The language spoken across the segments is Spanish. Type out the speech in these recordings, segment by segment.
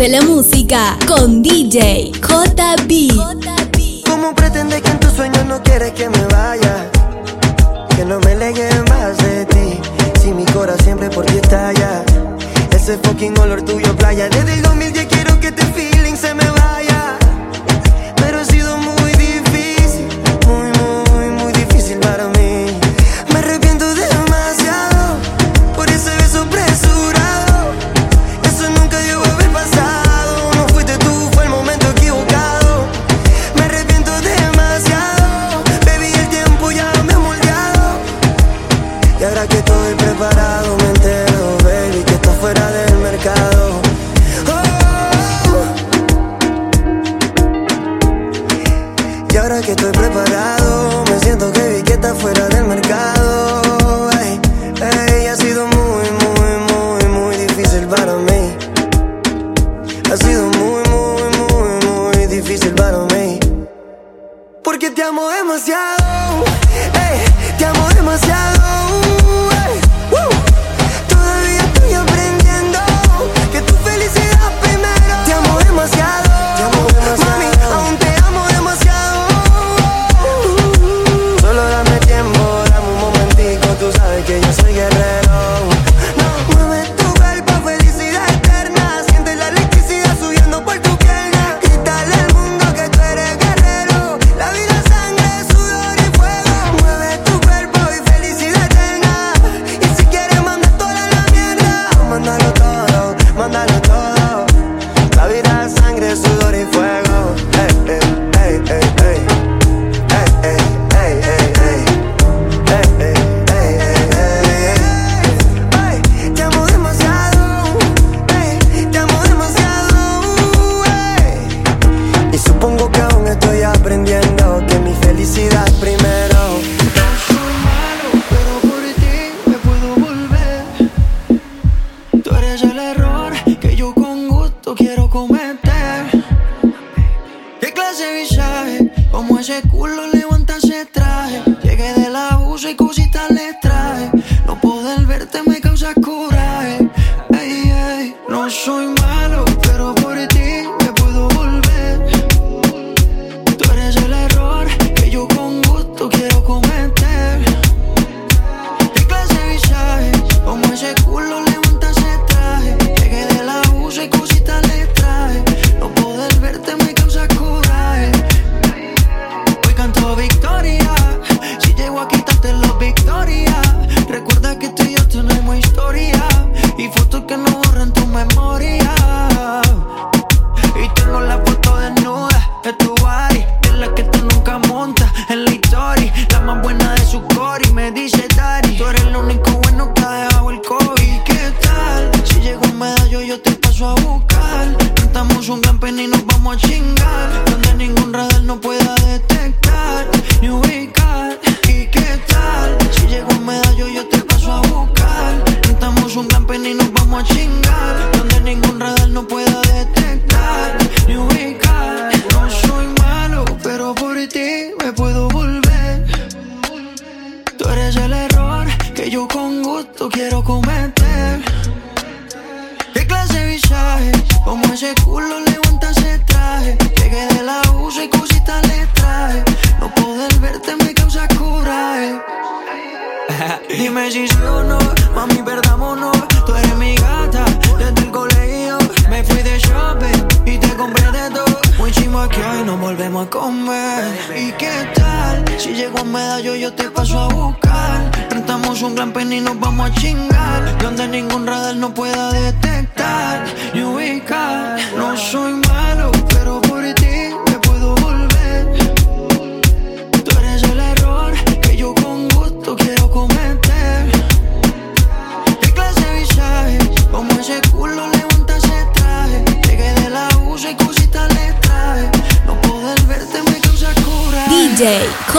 de la música con DJ JB. ¿Cómo pretendes que en tus sueños no quieres que me vaya? Que no me legue más de ti. Si mi corazón siempre por ti estalla. Ese fucking olor tuyo, playa, desde el 2010. me moría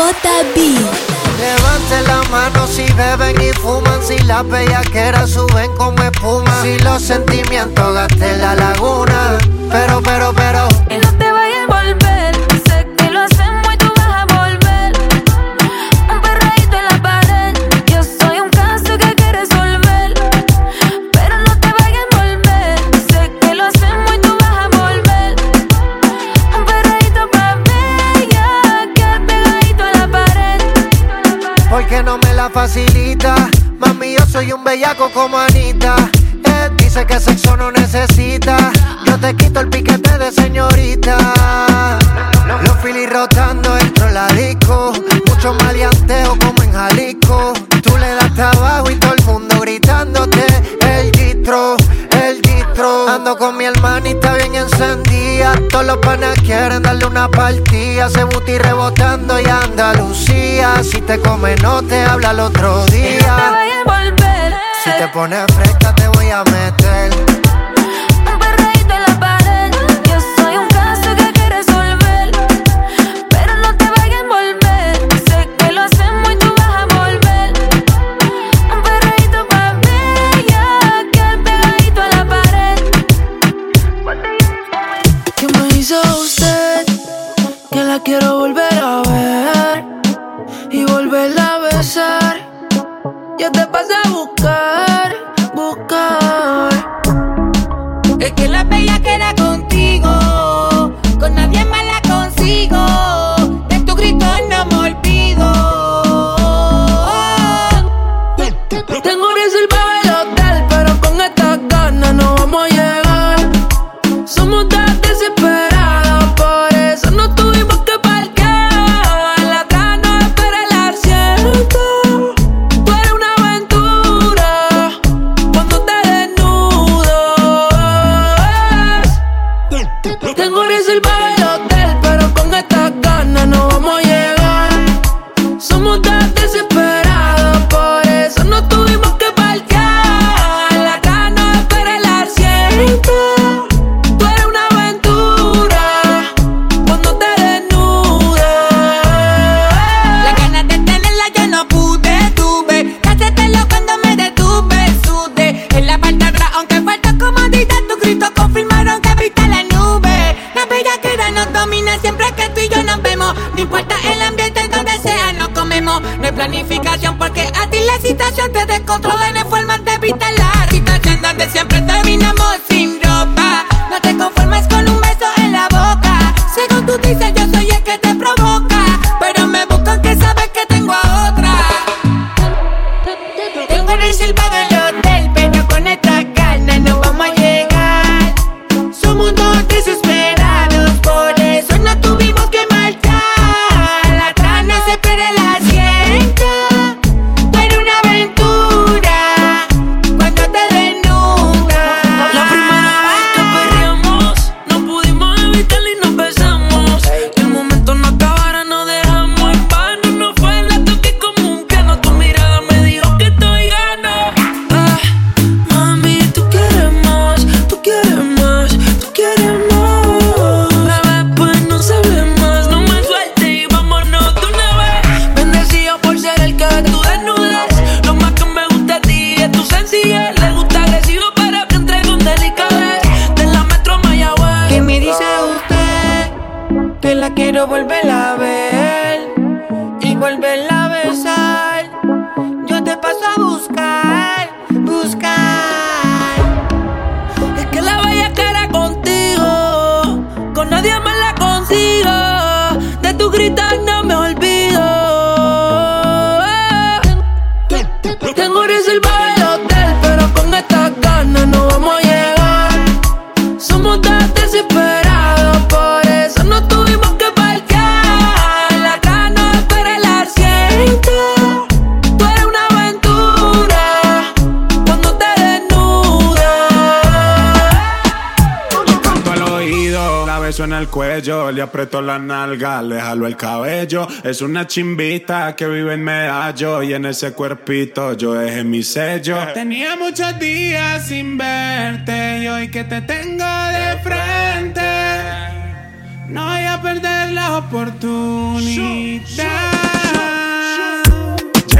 JB. Levanten la mano si beben y fuman, si las bellaqueras suben como espuma, si los sentimientos gasten la laguna. Pero, pero, pero. bellaco como Anita. Él dice que sexo no necesita. Yo te quito el piquete de señorita. Los filis rotando el la disco. Mucho maleanteo como en Jalisco. Tú le das trabajo y todo el mundo gritándote. El distro, el distro. Ando con mi hermanita bien encendida. Todos los panas quieren darle una partida. Se buti rebotando y Andalucía. Si te come, no te habla el otro día. No te si te pones fresca te voy a meter. girl. Apretó la nalga, le jaló el cabello. Es una chimbita que vive en medallo y en ese cuerpito yo dejé mi sello. Tenía muchos días sin verte y hoy que te tengo de frente, no voy a perder la oportunidad.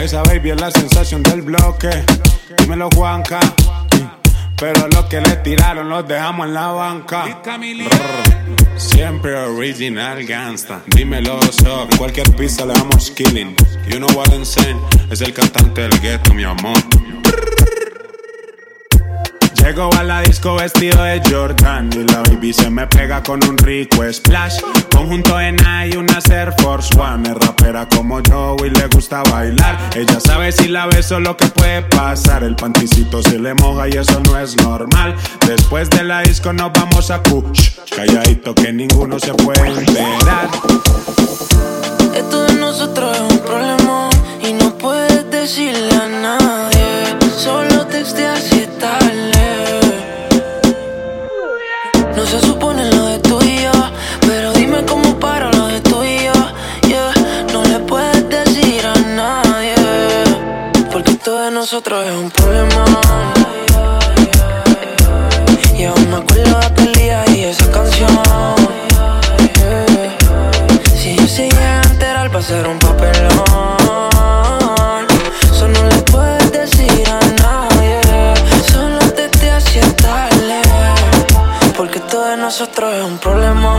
Esa baby es la sensación del bloque. Dímelo, Juanca. Pero los que le tiraron los dejamos en la banca. Siempre original gangsta. Dímelo, so. Cualquier pista le damos killing. You know what I'm saying? Es el cantante del ghetto, mi amor. Llego a la disco vestido de Jordan y la baby se me pega con un rico splash. Conjunto en y una Air Force One. Es rapera como yo y le gusta bailar. Ella sabe si la beso lo que puede pasar. El panticito se le moja y eso no es normal. Después de la disco nos vamos a Kush. Calladito que ninguno se puede enterar. Esto de nosotros es un problema y no puedes decirle a nadie. Solo textear nosotros es un problema. Y aún me acuerdo de aquel día y esa canción. Si yo se llega a enterar va a ser un papelón Eso no le puedes decir a nadie Solo te te hacía tarde Porque todo de nosotros es un problema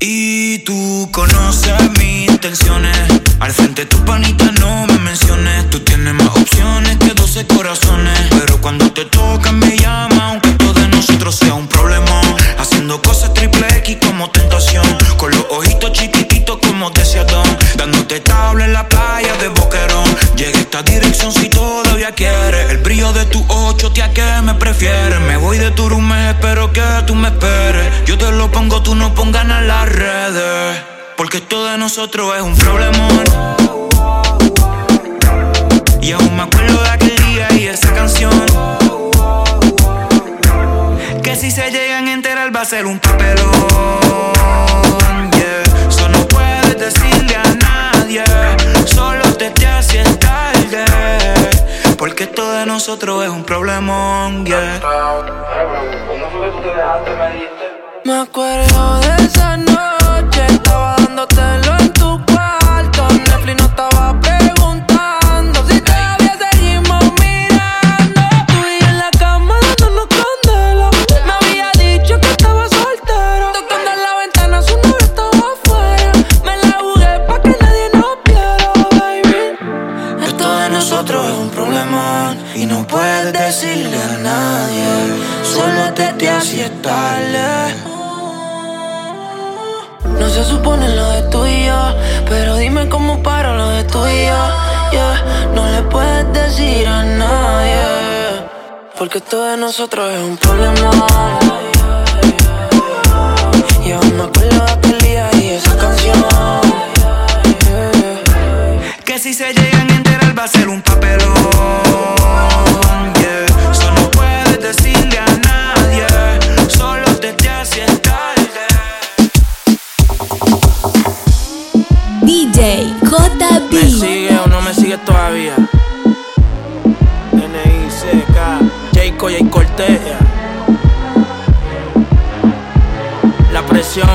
Y tú conoces mis intenciones. Al frente tu panita no me menciones. Tú tienes más opciones que 12 corazones. Pero cuando te tocan me llama, aunque todo de nosotros sea un problema. Haciendo cosas triple X como tentación. Con los ojitos chiquititos como deseadón. Dándote tabla en la playa de Boquerón. Llega esta dirección si todavía quieres. El brillo de tu ocho, tía, que me prefieres. Me voy de tu room, espero que tú me esperes. Yo te lo pongo, tú no pongas en las redes. Porque esto de nosotros es un problemón. Y aún me acuerdo de aquel día y esa canción. Que si se llegan a enterar va a ser un papelón. Yeah. Eso no puedes decirle a nadie. Solo te te haces tarde. Porque esto de nosotros es un problemón. Yeah. Me acuerdo de esa noche decirle a nadie. Solo te te tarde no se supone lo de tú yo, pero dime cómo paro lo de tú yo. Yeah. No le puedes decir a nadie, porque esto de nosotros es un problema. Y aún me acuerdo de aquel día y esa canción. Que si se llegan a enterar va a ser un papelón. Yeah. Eso no puedes decirle a nadie. Solo te te DJ ¿Me JB. sigue o no me sigue todavía? N-I-C-K Jayco y Cortés La presión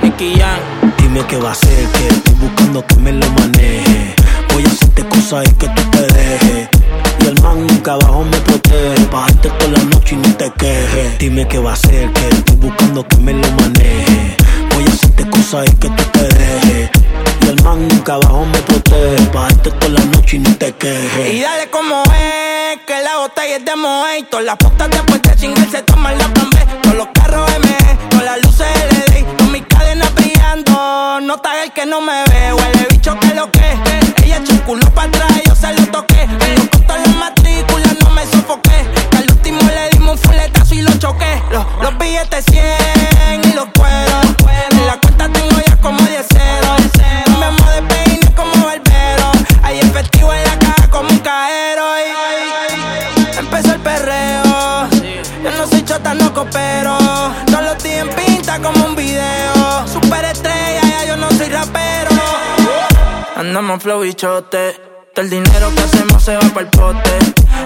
Nicky Jam Dime qué va a hacer, que estoy buscando que me lo maneje. Voy a hacerte cosas y que tú te dejes. Y el man nunca abajo me protege. Bajarte toda la noche y no te quejes. Dime qué va a hacer, que estoy buscando que me lo maneje. Voy a hacerte cosas y que tú te dejes. Man nunca abajo me protege. Bajarte toda la noche y no te quejes. Y dale como es, que la botella es de Moe. Y todas las putas después de chingar se toman la plan B. Todos los carros M, con las luces LED. Con mis cadenas brillando, no está el que no me ve. Flow y chote. Todo el dinero que hacemos se va pa'l pote.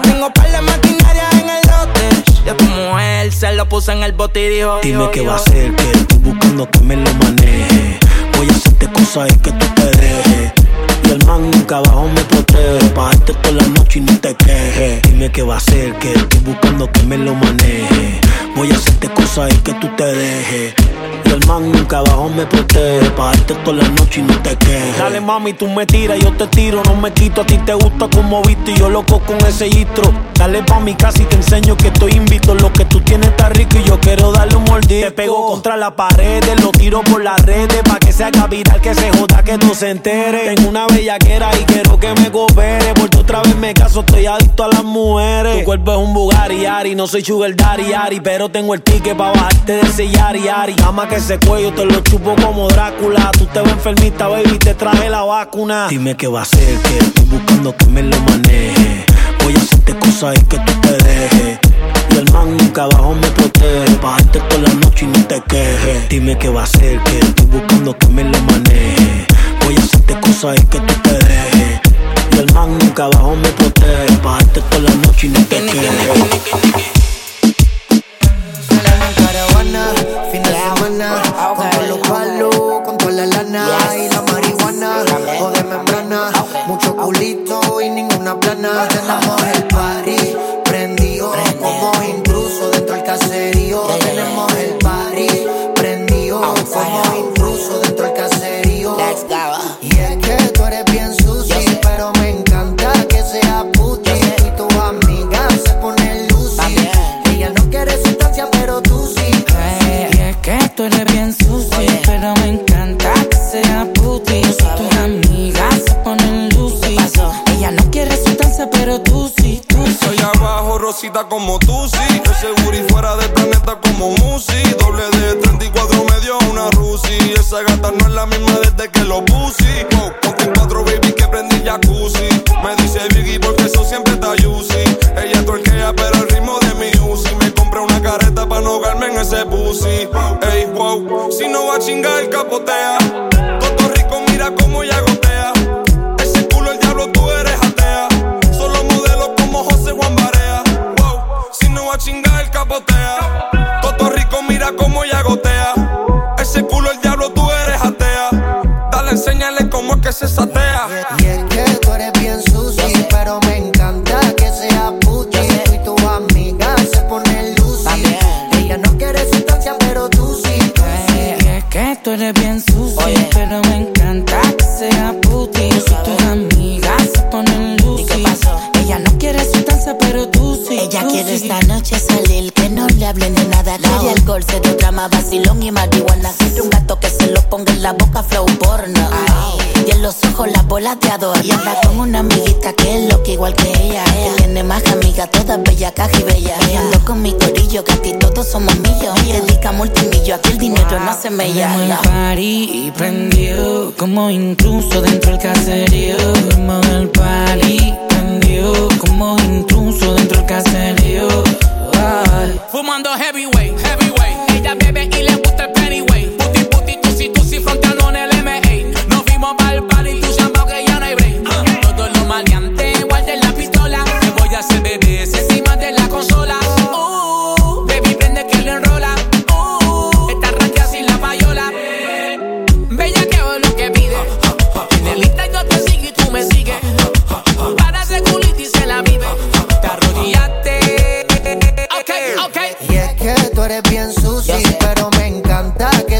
Tengo par de maquinaria en el lote. Ya tu mujer se lo puso en el bote y dijo: Dime qué va a hacer, que estoy buscando que me lo maneje. Voy a hacerte cosas y que tú te dejes. Y el man nunca abajo me protege. Bajarte toda la noche y no te quejes. Dime qué va a hacer, que estoy buscando que me lo maneje. Voy a hacerte cosas y que tú te dejes. Y el man nunca abajo me protege. Bajarte toda la noche y no te quejes. Dale mami, tú me tiras, yo te tiro, no me quito. A ti te gusta como viste y yo loco con ese gistro. Dale pa' mi casa y te enseño que estoy invito. Lo que tú tienes está rico y yo quiero darle un mordisco. Te pego contra la pared, lo tiro por las redes. Pa' que se haga viral, que se joda, que no se entere. Tengo una bellaquera y quiero que me coopere. Porque otra vez me caso, estoy adicto a las mujeres. Tu cuerpo es un Bugatti, Ari, no soy sugar daddy, Ari. Pero tengo el ticket pa' bajarte de ese yari, Ari. Ama que ese cuello te lo chupo como Drácula. Tú te ves enfermita, baby, te traje la vacuna. Dime qué va a hacer, que estoy buscando que me lo maneje. Voy a hacerte cosas y que tú te dejes. Y el man nunca abajo me protege. Bajarte toda la noche y no te quejes. Dime qué va a hacer, que estoy buscando que me lo maneje. Voy a hacerte cosas y que tú te dejes. Y el man nunca abajo me protege. Bajarte toda la noche y no te quejes. Caravana, fin de semana, con todos los palos, con toda la lana y la marihuana, o de membrana, mucho culito y ninguna plana. Tenemos el party prendido, como intruso dentro del caserío. Tenemos el party prendido, como intruso dentro del caserío. Y es Yo soy tu amiga, se ponen lucy. Ella no quiere sustancia, pero tú sí, tú sí. Soy abajo, rosita como tú, sí. Adorno. Y anda con una amiguita que es loca igual que ella. Que tiene más amigas, todas bellas, caja y bella. Ando con mi corillo, que aquí todos somos millos. Dedica multimillo, aquí el dinero no se me llama. party y prendió Como intruso dentro del caserío Como el party prendió Como intruso dentro del caserío. Fumando heavyweight, heavyweight. Ella bebe y le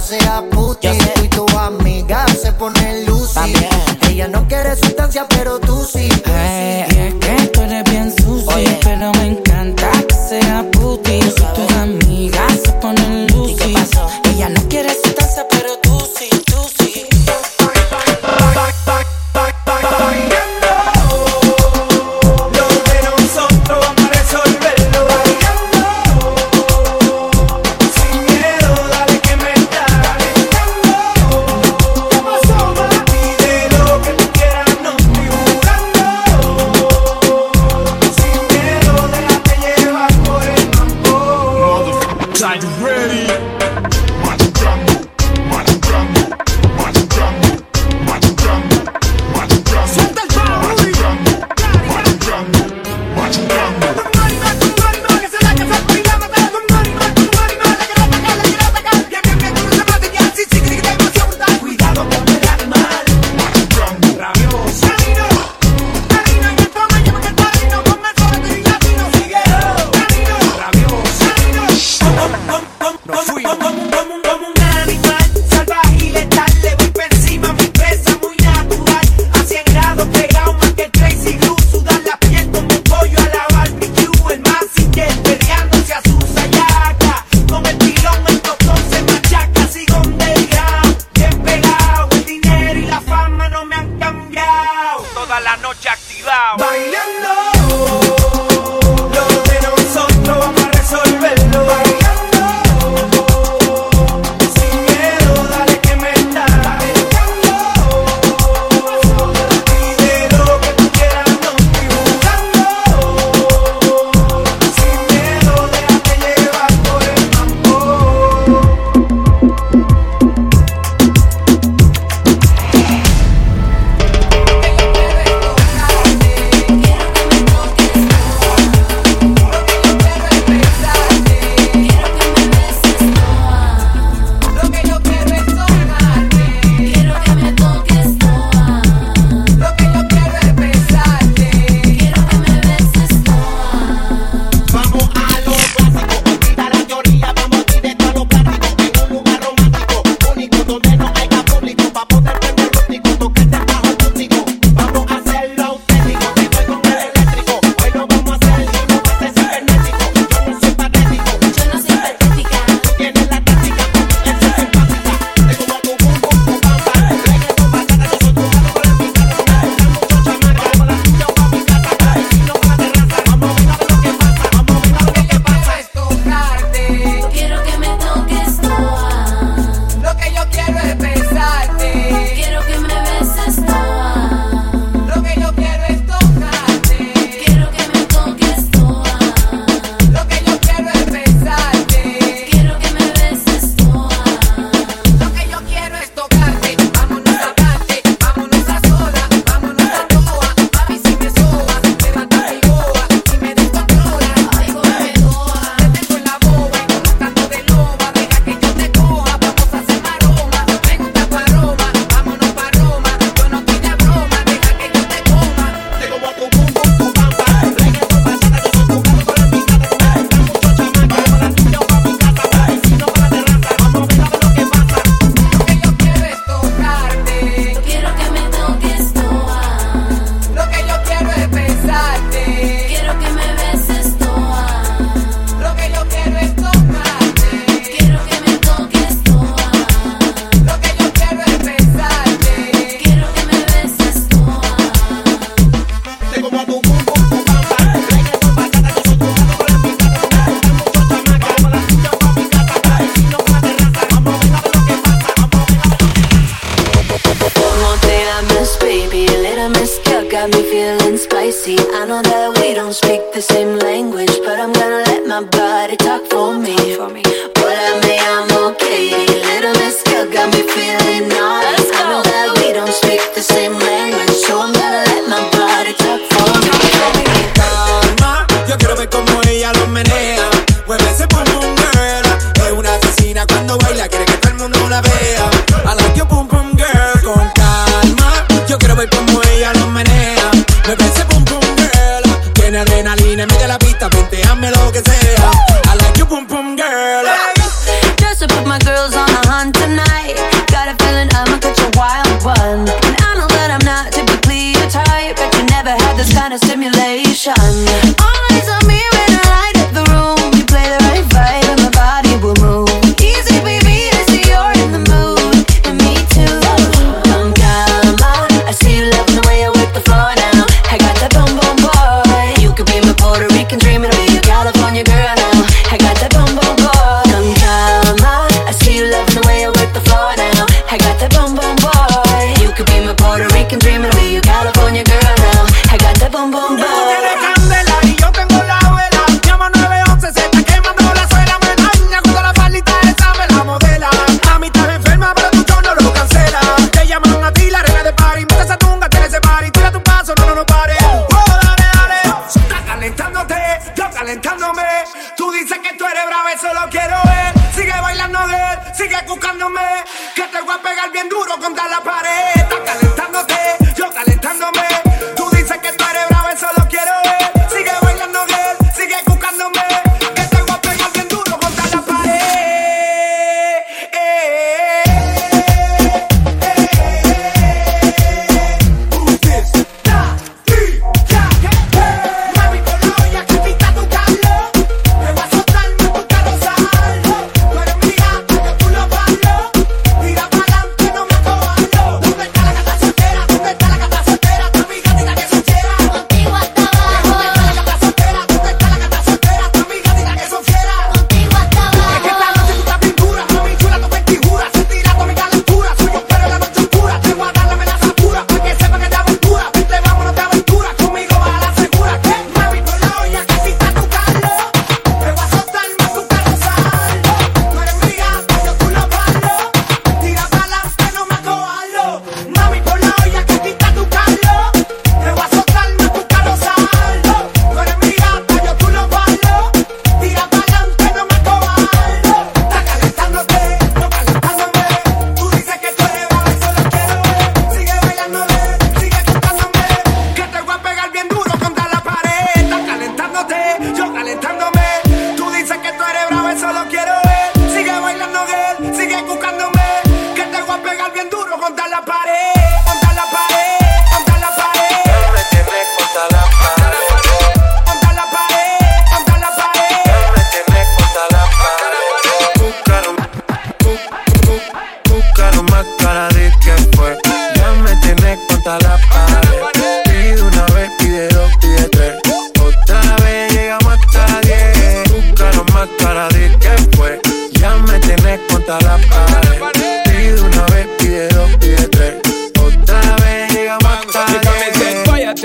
sea puti. Tú y tus amigas se pone lucy. Ella no quiere sustancia, pero tú sí. with the floor now. I got the boom.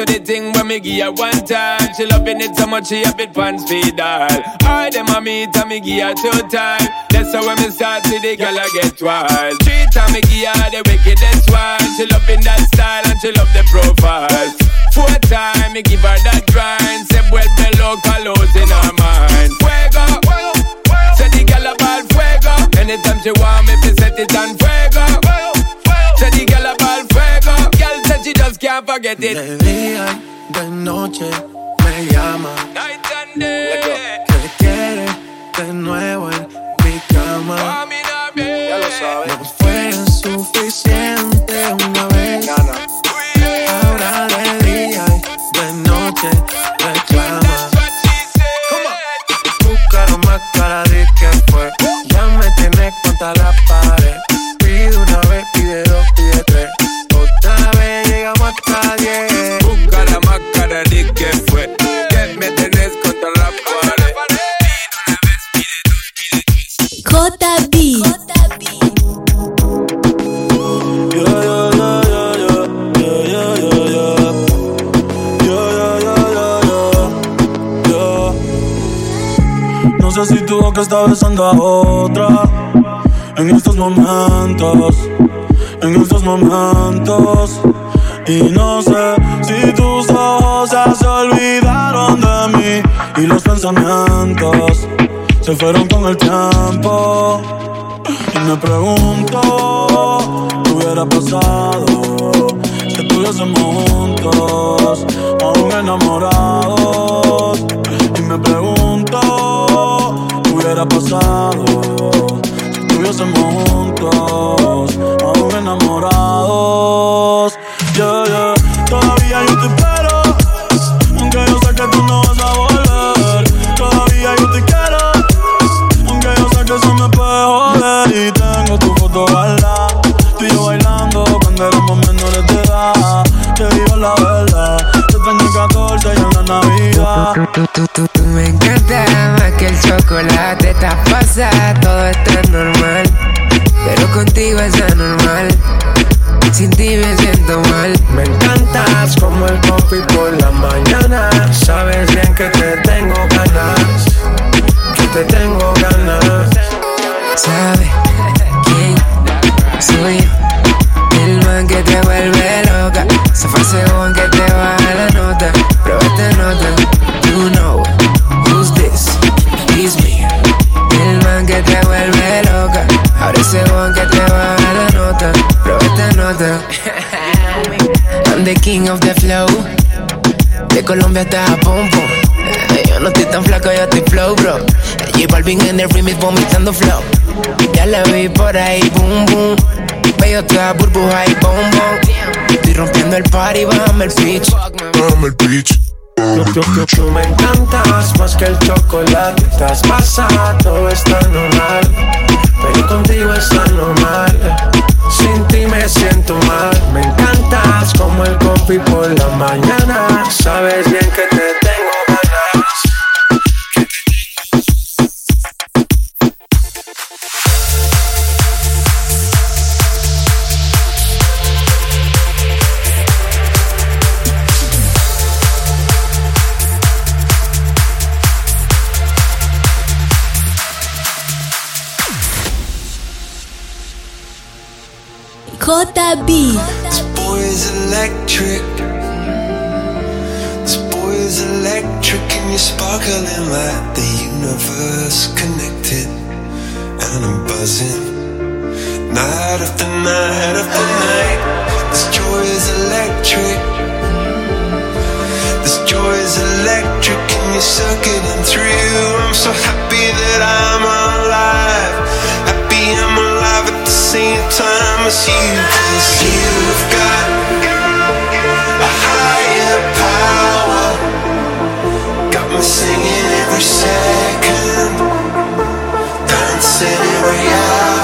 the thing when me give her one time. She loving it so much she have bit pants feed all. All them a meet and me give her two time. That's how when me start see the girl I get wild. Three time me give her the wickedest one. She loving that style and she love the profile. Four time me give her that grind. Say well the local in her mind. Fuego, say the girl about fuego. Anytime she want me, fi set it on fuego. Say the girl about she just can't forget it. De día de noche me llama. Night and day. Que quiere de nuevo en mi cama. Ya lo sabes. No fue suficiente una vez. sé si tu boca está besando a otra. En estos momentos, en estos momentos. Y no sé si tus ojos ya se olvidaron de mí. Y los pensamientos se fueron con el tiempo. Y me pregunto, ¿qué hubiera pasado? Si estuviésemos juntos, aún enamorados. Y me pregunto, hubiera pasado si estuviésemos juntos, aún enamorados? Yeah, yeah. Todavía yo te espero, aunque yo sé que tú no vas a volver. Todavía yo te quiero, aunque yo sé que eso me puede joder. Y tengo tu foto la tú y yo bailando cuando éramos menores de edad. Te digo la verdad, yo tenía 14 y en la Navidad. Tú, tú, tú, tú, tú me encantas el chocolate. Estás pasada, todo está normal. Pero contigo es anormal. Sin ti me siento mal. Me encantas como el coffee por la mañana. Sabes Colombia hasta Japón, pum. Eh, Yo no estoy tan flaco, yo estoy flow, bro. J Balvin en el remix vomitando flow. Ya la vi por ahí, boom, boom. Veo toda burbuja y bombón. Estoy rompiendo el party, bájame el pitch. Bájame el pitch. Tú, tú, tú, tú me encantas más que el chocolate. Estás pasada, todo está normal. Pero contigo está normal. Sin ti me siento mal. Me encantas como el coffee por la mañana. Sabes bien que JB. This boy is electric. This boy is electric, and you're sparkling like the universe connected. And I'm buzzing. Night after night after night. This joy is electric. This joy is electric, and you're circling through. I'm so happy that I'm alive. Same time as you. Cause you've got a higher power. Got me singing every second, dancing every hour.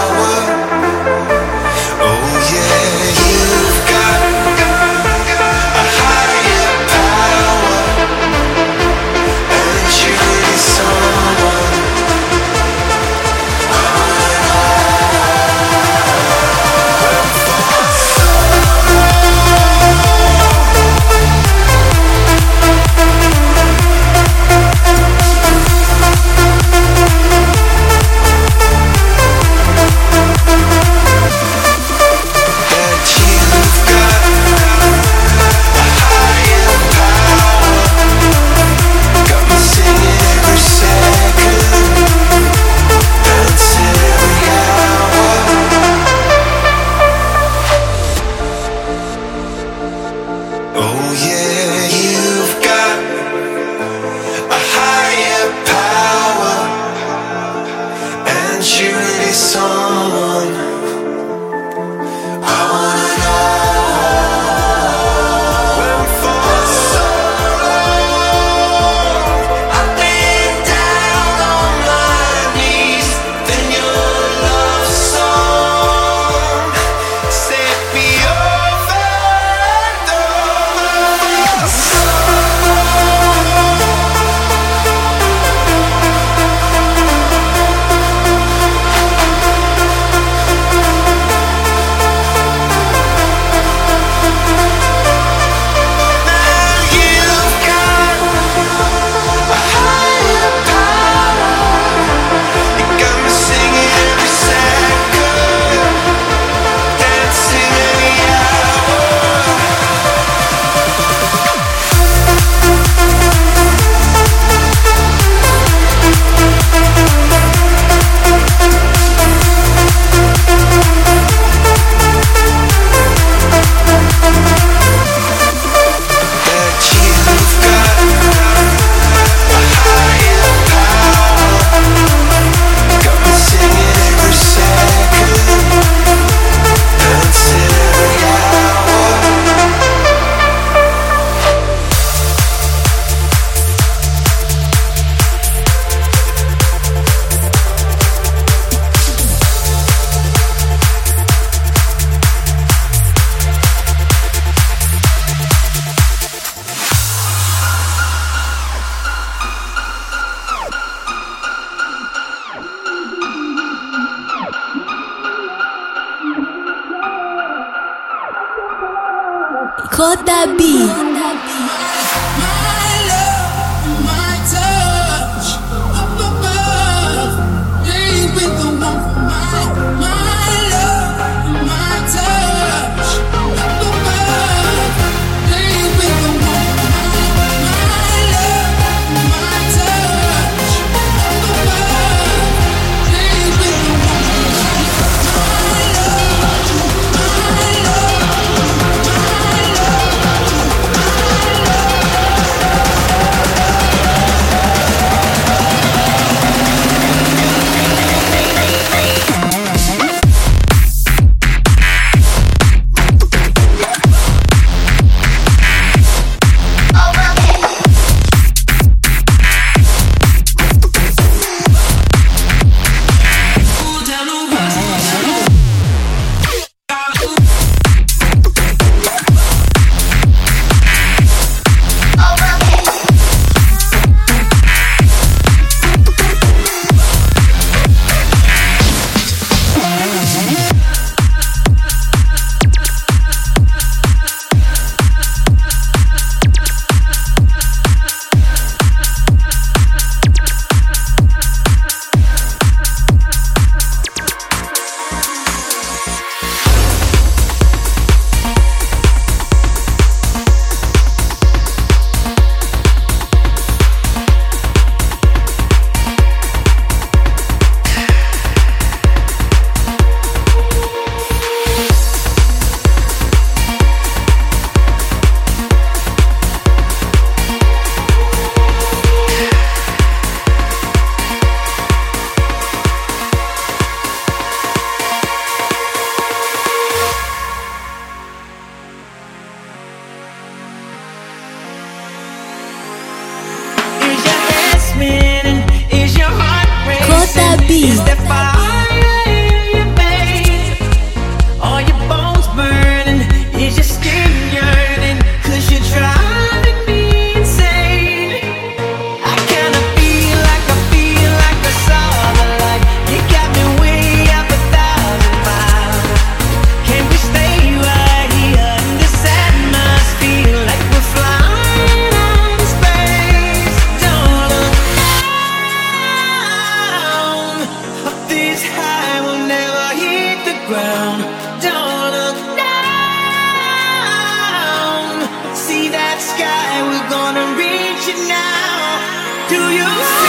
you.